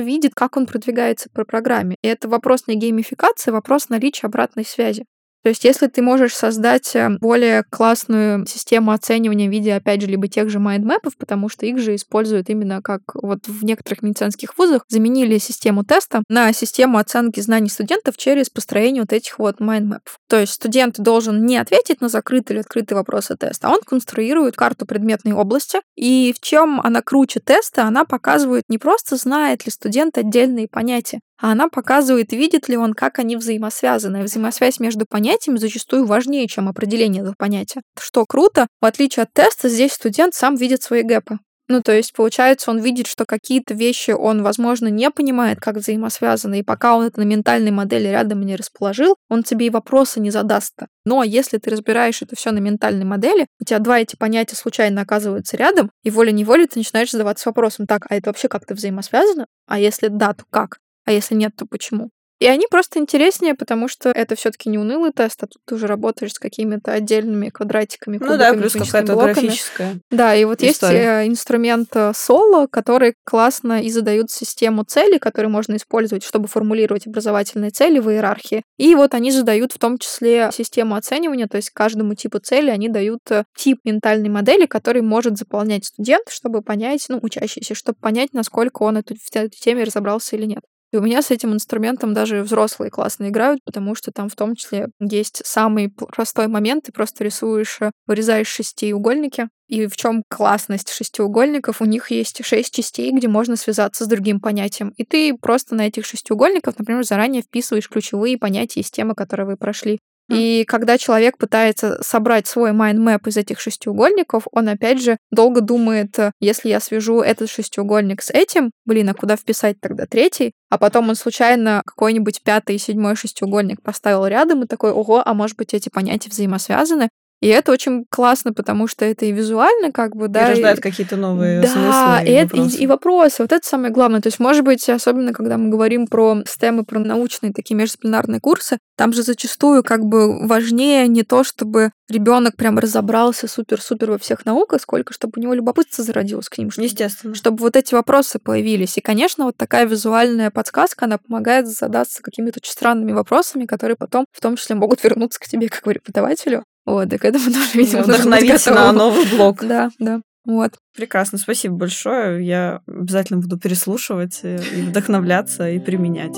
видит, как он продвигается по программе. И это вопрос не геймификации, вопрос наличия обратной связи. То есть, если ты можешь создать э, более классную систему оценивания в виде, опять же, либо тех же майндмэпов, потому что их же используют именно как вот в некоторых медицинских вузах заменили систему теста на систему оценки знаний студентов через построение вот этих вот майндмэпов. То есть студент должен не ответить на закрытый или открытый вопросы теста, а он конструирует карту предметной области. И в чем она круче теста, она показывает не просто знает ли студент отдельные понятия, а она показывает, видит ли он, как они взаимосвязаны. Взаимосвязь между понятиями зачастую важнее, чем определение этого понятия. Что круто, в отличие от теста, здесь студент сам видит свои гэпы. Ну, то есть, получается, он видит, что какие-то вещи он, возможно, не понимает, как взаимосвязаны, и пока он это на ментальной модели рядом не расположил, он тебе и вопросы не задаст. -то. Но если ты разбираешь это все на ментальной модели, у тебя два эти понятия случайно оказываются рядом, и волей-неволей ты начинаешь задаваться вопросом, так, а это вообще как-то взаимосвязано? А если да, то как? А если нет, то почему? И они просто интереснее, потому что это все-таки не унылый тест, а тут ты уже работаешь с какими-то отдельными квадратиками,
Ну да, плюс какая-то блоками. графическая
Да, и вот история. есть инструмент соло, который классно и задают систему целей, которые можно использовать, чтобы формулировать образовательные цели в иерархии. И вот они задают в том числе систему оценивания, то есть каждому типу цели они дают э, тип ментальной модели, который может заполнять студент, чтобы понять, ну, учащийся, чтобы понять, насколько он эту, в этой теме разобрался или нет. У меня с этим инструментом даже взрослые классно играют, потому что там в том числе есть самый простой момент. Ты просто рисуешь, э, вырезаешь шестиугольники. И в чем классность шестиугольников? У них есть шесть частей, где можно связаться с другим понятием. И ты просто на этих шестиугольниках, например, заранее вписываешь ключевые понятия из темы, которые вы прошли. И когда человек пытается собрать свой mind map из этих шестиугольников, он опять же долго думает, э, если я свяжу этот шестиугольник с этим, блин, а куда вписать тогда третий? А потом он случайно какой-нибудь пятый и седьмой шестиугольник поставил рядом и такой, ого, а может быть эти понятия взаимосвязаны? И это очень классно, потому что это и визуально, как бы, да.
И рождает какие-то новые
да,
смыслы
и,
и, вопросы.
и, и вопросы. Вот это самое главное. То есть, может быть, особенно когда мы говорим про STEM и про научные такие междисциплинарные курсы, там же зачастую как бы важнее не то, чтобы ребенок прям разобрался супер-супер во всех науках, сколько чтобы у него любопытство зародилось к ним. Чтобы,
Естественно.
чтобы вот эти вопросы появились. И, конечно, вот такая визуальная подсказка, она помогает задаться какими-то очень странными вопросами, которые потом в том числе могут вернуться к тебе как преподавателю. Вот, и к этому тоже, видимо,
Вдохновиться на новый блок.
Да, да. Вот.
Прекрасно, спасибо большое. Я обязательно буду переслушивать и вдохновляться и применять.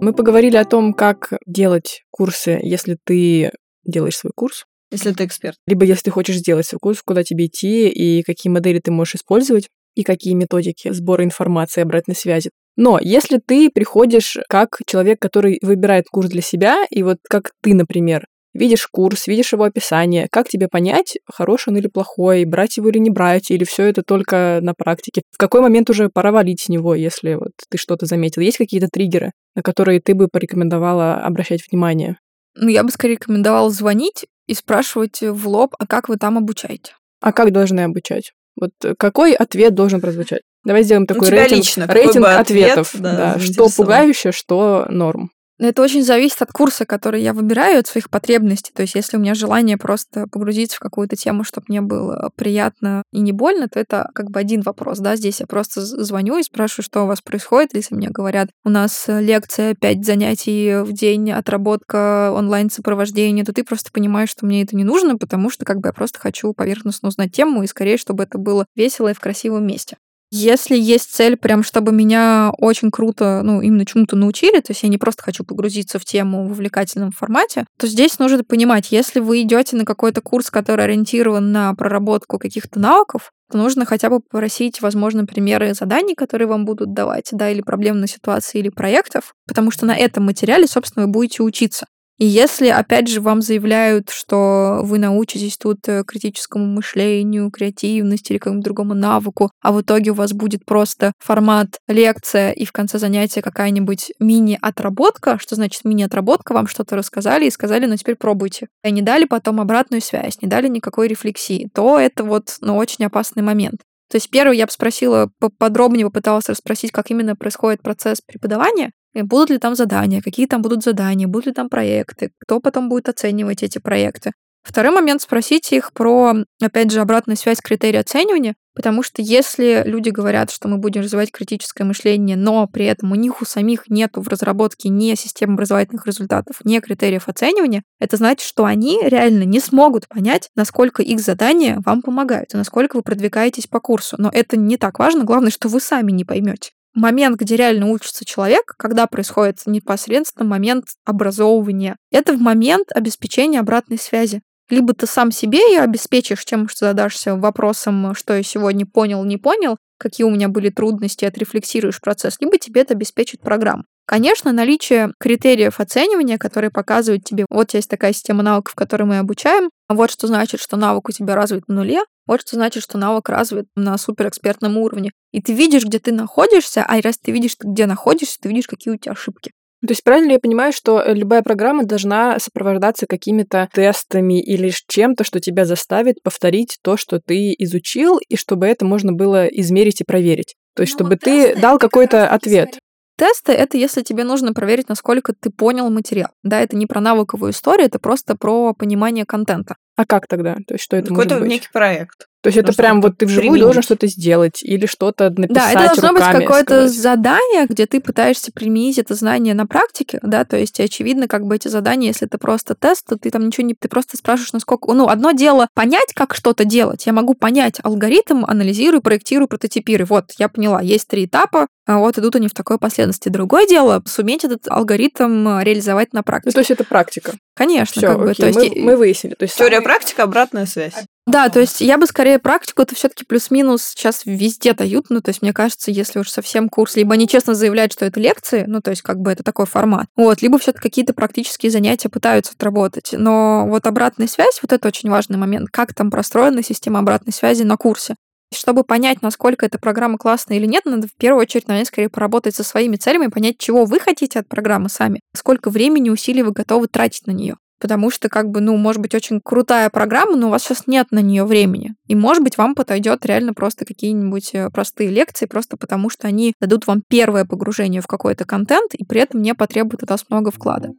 Мы поговорили о том, как делать курсы, если ты делаешь свой курс,
Если ты эксперт.
либо если ты хочешь сделать свой курс, куда тебе идти и какие модели ты можешь использовать, и какие методики сбора информации, обратной связи. Но если ты приходишь как человек, который выбирает курс для себя, и вот как ты, например, видишь курс, видишь его описание, как тебе понять, хороший он или плохой, брать его или не брать, или все это только на практике? В какой момент уже пора валить с него, если вот ты что-то заметил? Есть какие-то триггеры, на которые ты бы порекомендовала обращать внимание?
Ну, я бы скорее рекомендовала звонить и спрашивать в лоб, а как вы там обучаете?
А как должны обучать? Вот э, какой ответ должен прозвучать? Давай сделаем такой
тебя
рейтинг,
лично,
рейтинг
ответ,
ответов.
да,
да, что пугающе, что норм.
Это очень зависит от курса, который я выбираю, от своих потребностей. То есть, если у меня желание просто погрузиться в какую-то тему, чтобы мне было приятно и не больно, то это как бы один вопрос. Да? Здесь я просто звоню и спрашиваю, что у вас происходит. Если мне говорят, у нас лекция, 5 занятий в день, отработка онлайн-сопровождения, то ты просто понимаешь, что мне это не нужно, потому что как бы я просто хочу поверхностно узнать тему и скорее, чтобы это было весело и в красивом месте. Если есть цель, прям чтобы меня очень круто, ну, именно чему-то научили, то есть я не просто хочу погрузиться в тему в увлекательном формате, то здесь нужно понимать, если вы идете на какой-то курс, который ориентирован на проработку каких-то навыков, то нужно хотя бы попросить, возможно, примеры заданий, которые вам будут давать, да, или проблемной ситуации, или проектов, потому что на этом материале, собственно, вы будете учиться. И если, опять же, вам заявляют, что вы научитесь тут э, критическому мышлению, креативности или какому-то другому навыку, а в итоге у вас будет просто формат лекция и в конце занятия какая-нибудь мини-отработка, что значит мини-отработка, вам что-то рассказали и сказали, ну теперь пробуйте. И не дали потом обратную связь, не дали никакой рефлексии, то это вот, ну, очень опасный момент. То есть первое я бы спросила, подробнее попыталась расспросить, как именно происходит процесс преподавания, будут ли там задания, какие там будут задания, будут ли там проекты, кто потом будет оценивать эти проекты. Второй момент — спросить их про, опять же, обратную связь критерий оценивания, потому что если люди говорят, что мы будем развивать критическое мышление, но при этом у них у самих нету в разработке ни системы образовательных результатов, ни критериев оценивания, это значит, что они реально не смогут понять, насколько их задания вам помогают и насколько вы продвигаетесь по курсу. Но это не так важно, главное, что вы сами не поймете момент, где реально учится человек, когда происходит непосредственно момент образовывания, это в момент обеспечения обратной связи. Либо ты сам себе ее обеспечишь тем, что задашься вопросом, что я сегодня понял, не понял, какие у меня были трудности, отрефлексируешь процесс, либо тебе это обеспечит программа. Конечно, наличие критериев оценивания, которые показывают тебе, вот есть такая система навыков, которой мы обучаем, вот что значит, что навык у тебя развит на нуле, вот что значит, что навык развит на суперэкспертном уровне. И ты видишь, где ты находишься, а раз ты видишь, где находишься, ты видишь, какие у тебя ошибки.
То есть правильно ли я понимаю, что э, любая программа должна сопровождаться какими-то тестами или чем-то, что тебя заставит повторить то, что ты изучил, и чтобы это можно было измерить и проверить? То есть
Ну,
чтобы
вот
ты
тесты
дал какой-то ответ.
Тесты — это если тебе нужно проверить, насколько ты понял материал. Да, это не про навыковую историю, это просто про понимание контента.
А как тогда? То есть что это
Какой-то
может быть?
некий проект.
То есть это
Нужно
прям вот ты вживую
применить.
должен что-то сделать или что-то написать
Да, это должно быть
руками,
какое-то
сказать.
задание, где ты пытаешься применить это знание на практике, да, то есть очевидно, как бы эти задания, если это просто тест, то ты там ничего не, ты просто спрашиваешь, насколько, ну, одно дело понять, как что-то делать, я могу понять алгоритм, анализирую, проектирую, прототипирую, вот, я поняла, есть три этапа, а вот идут они в такой последовательности. Другое дело, суметь этот алгоритм э, реализовать на
Ну,
практике.
то есть это практика.
Конечно,
Все,
как бы,
окей,
то есть
мы, мы выяснили. То есть
Теория
самый-
практика, обратная связь.
Да, то есть я бы скорее практику, это все-таки плюс-минус сейчас везде дают. Ну, то есть мне кажется, если уж совсем курс, либо они честно заявляют, что это лекции, ну, то есть как бы это такой формат, вот, либо все-таки какие-то практические занятия пытаются отработать. Но вот обратная связь, вот это очень важный момент, как там простроена система обратной связи на курсе. Чтобы понять, насколько эта программа классная или нет, надо в первую очередь, наверное, скорее поработать со своими целями, понять, чего вы хотите от программы сами, сколько времени, усилий вы готовы тратить на нее. Потому что, как бы, ну, может быть, очень крутая программа, но у вас сейчас нет на нее времени. И, может быть, вам подойдет реально просто какие-нибудь э, простые лекции, просто потому что они дадут вам первое погружение в какой-то контент, и при этом не потребуют от вас много вклада.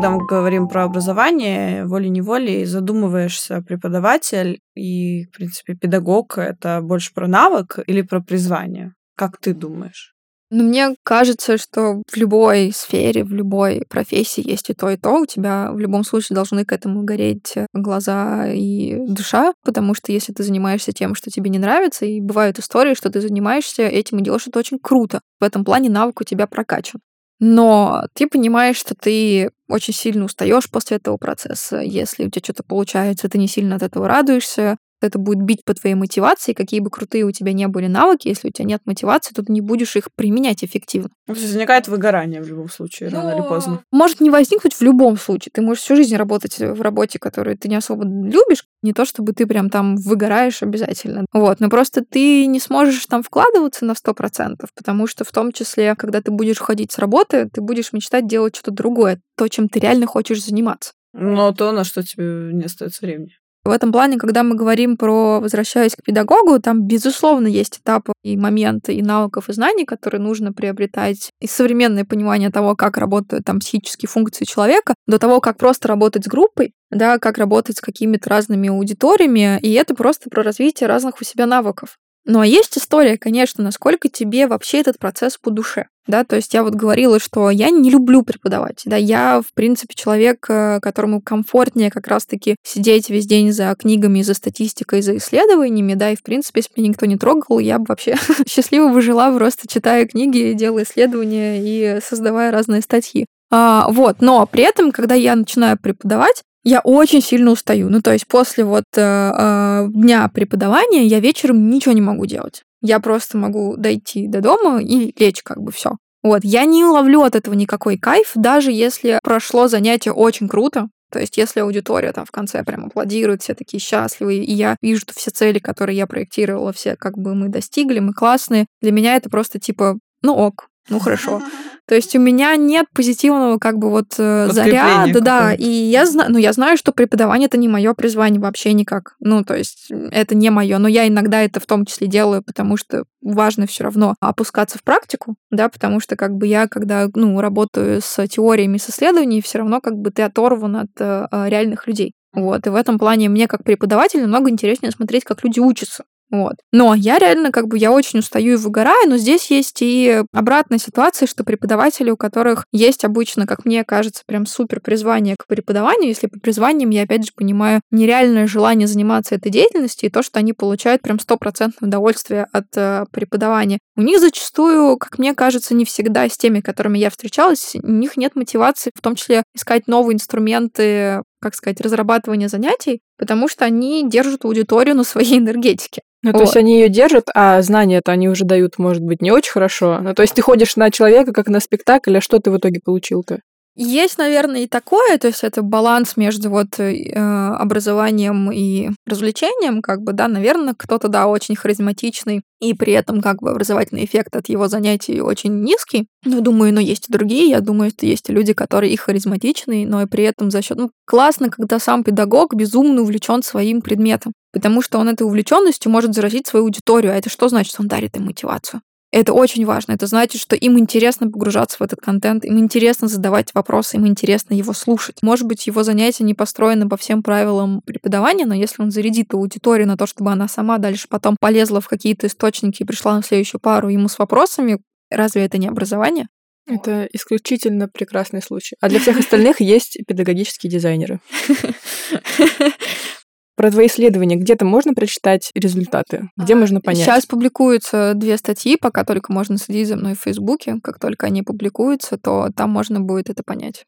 Когда мы говорим про образование, волей-неволей задумываешься преподаватель и, в принципе, педагог — это больше про навык или про призвание? Как ты думаешь?
Ну, мне кажется, что в любой сфере, в любой профессии есть и то, и то. У тебя в любом случае должны к этому гореть глаза и душа, потому что если ты занимаешься тем, что тебе не нравится, и бывают истории, что ты занимаешься этим и делаешь это очень круто. В этом плане навык у тебя прокачан но ты понимаешь, что ты очень сильно устаешь после этого процесса. Если у тебя что-то получается, ты не сильно от этого радуешься, это будет бить по твоей мотивации, какие бы крутые у тебя не были навыки, если у тебя нет мотивации, то ты не будешь их применять эффективно.
То есть возникает выгорание в любом случае, Но... рано или поздно.
Может не возникнуть в любом случае. Ты можешь всю жизнь работать в работе, которую ты не особо любишь, не то чтобы ты прям там выгораешь обязательно. Вот, но просто ты не сможешь там вкладываться на 100%, потому что в том числе, когда ты будешь ходить с работы, ты будешь мечтать делать что-то другое, то, чем ты реально хочешь заниматься.
Но то, на что тебе не остается времени.
В этом плане, когда мы говорим про возвращаясь к педагогу, там, безусловно, есть этапы и моменты, и навыков, и знаний, которые нужно приобретать, и современное понимание того, как работают там психические функции человека, до того, как просто работать с группой, да, как работать с какими-то разными аудиториями, и это просто про развитие разных у себя навыков. Ну а есть история, конечно, насколько тебе вообще этот процесс по душе. Да, то есть я вот говорила, что я не люблю преподавать. Да, я, в принципе, человек, э, которому комфортнее как раз-таки сидеть весь день за книгами, за статистикой, за исследованиями, да, и, в принципе, если бы меня никто не трогал, я бы вообще счастливо бы жила, просто читая книги, делая исследования и создавая разные статьи. А, вот, но при этом, когда я начинаю преподавать, я очень сильно устаю. Ну, то есть после вот э, э, дня преподавания я вечером ничего не могу делать. Я просто могу дойти до дома и лечь как бы все. Вот, я не ловлю от этого никакой кайф, даже если прошло занятие очень круто, то есть, если аудитория там в конце прям аплодирует, все такие счастливые, и я вижу, все цели, которые я проектировала, все как бы мы достигли, мы классные, для меня это просто типа, ну ок, ну хорошо. То есть у меня нет позитивного как бы вот э, заряда, да, и я знаю, ну я знаю, что преподавание это не мое призвание вообще никак. Ну то есть это не мое, но я иногда это в том числе делаю, потому что важно все равно опускаться в практику, да, потому что как бы я, когда ну работаю с теориями, с исследованиями, все равно как бы ты оторван от э, реальных людей. Вот, и в этом плане мне как преподаватель намного интереснее смотреть, как люди учатся. Вот. Но я реально как бы я очень устаю и выгораю, но здесь есть и обратная ситуация, что преподаватели, у которых есть обычно, как мне кажется, прям супер призвание к преподаванию, если по призваниям я опять же понимаю нереальное желание заниматься этой деятельностью и то, что они получают прям стопроцентное удовольствие от э, преподавания. У них зачастую, как мне кажется, не всегда с теми, которыми я встречалась, у них нет мотивации, в том числе искать новые инструменты как сказать, разрабатывания занятий, потому что они держат аудиторию на своей энергетике.
Ну, вот. то есть они ее держат, а знания-то они уже дают, может быть, не очень хорошо. Ну, то есть ты ходишь на человека как на спектакль, а что ты в итоге получил-то?
Есть, наверное, и такое, то есть это баланс между вот э, образованием и развлечением, как бы, да, наверное, кто-то, да, очень харизматичный, и при этом как бы образовательный эффект от его занятий очень низкий. Но думаю, но есть и другие, я думаю, что есть и люди, которые и харизматичные, но и при этом за счет, ну, классно, когда сам педагог безумно увлечен своим предметом, потому что он этой увлеченностью может заразить свою аудиторию, а это что значит? Он дарит им мотивацию. Это очень важно. Это значит, что им интересно погружаться в этот контент, им интересно задавать вопросы, им интересно его слушать. Может быть, его занятия не построены по всем правилам преподавания, но если он зарядит аудиторию на то, чтобы она сама дальше потом полезла в какие-то источники и пришла на следующую пару ему с вопросами, разве это не образование?
Это исключительно прекрасный случай. А для всех остальных есть педагогические дизайнеры. Про твои исследования где-то можно прочитать результаты? Где а, можно понять?
Сейчас публикуются две статьи, пока только можно следить за мной в Фейсбуке. Как только они публикуются, то там можно будет это понять.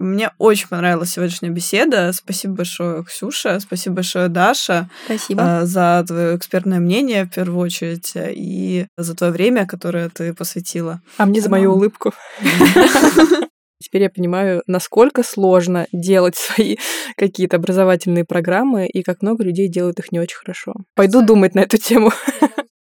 Мне очень понравилась сегодняшняя беседа. Спасибо большое, Ксюша. Спасибо большое, Даша.
Спасибо.
э, За твое экспертное мнение, в первую очередь, и за твое время, которое ты посвятила.
А мне за мою улыбку. Теперь я понимаю, насколько сложно делать свои какие-то образовательные программы и как много людей делают их не очень хорошо. Пойду думать на эту тему.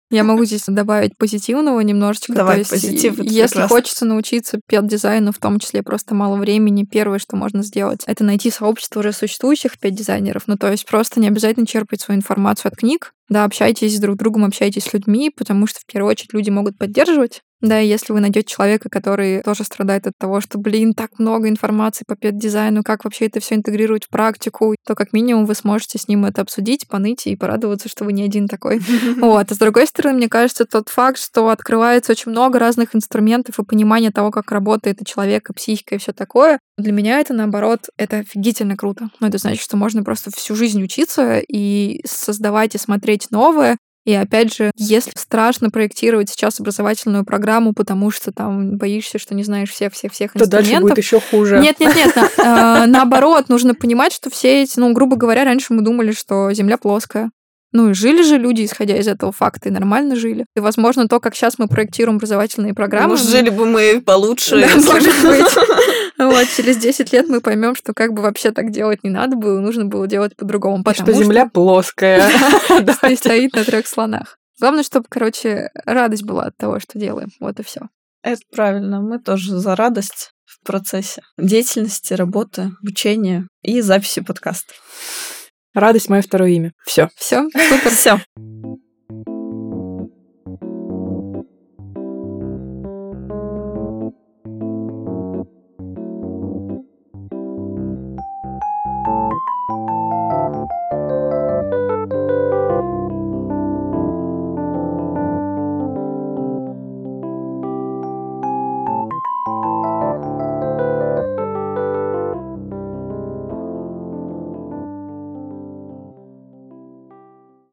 Я могу здесь добавить позитивного немножечко.
Давай,
То есть,
позитив,
Если
прекрасно.
хочется научиться пет-дизайну, в том числе просто мало времени, первое, что можно сделать, это найти сообщество уже существующих пет-дизайнеров. Ну, то есть просто не обязательно черпать свою информацию от книг. Да, общайтесь друг с другом, общайтесь с людьми, потому что в первую очередь люди могут поддерживать. Да, и если вы найдете человека, который тоже страдает от того, что, блин, так много информации по пет-дизайну, как вообще это все интегрировать в практику, то как минимум вы сможете с ним это обсудить, поныть и порадоваться, что вы не один такой. Вот. А с другой стороны, мне кажется, тот факт, что открывается очень много разных инструментов и понимания того, как работает и человек, и психика, и все такое, для меня это, наоборот, это офигительно круто. Ну, это значит, что можно просто всю жизнь учиться и создавать и смотреть новое, и опять же, если страшно проектировать сейчас образовательную программу, потому что там боишься, что не знаешь всех-всех-всех
То дальше
инструментов,
будет еще хуже.
нет, нет, нет. на- э, Наоборот, нужно понимать, что все эти, ну, грубо говоря, раньше мы думали, что Земля плоская. Ну и жили же люди, исходя из этого факта, и нормально жили. И, возможно, то, как сейчас мы проектируем образовательные программы...
Может, жили бы мы получше.
Да, может быть. Вот, через 10 лет мы поймем, что как бы вообще так делать не надо было, нужно было делать по-другому.
И
Потому
что Земля плоская. Давайте.
стоит на трех слонах. Главное, чтобы, короче, радость была от того, что делаем. Вот и все.
Это правильно. Мы тоже за радость в процессе деятельности, работы, обучения и записи подкаста.
Радость мое второе имя. Все.
Все, супер.
Все.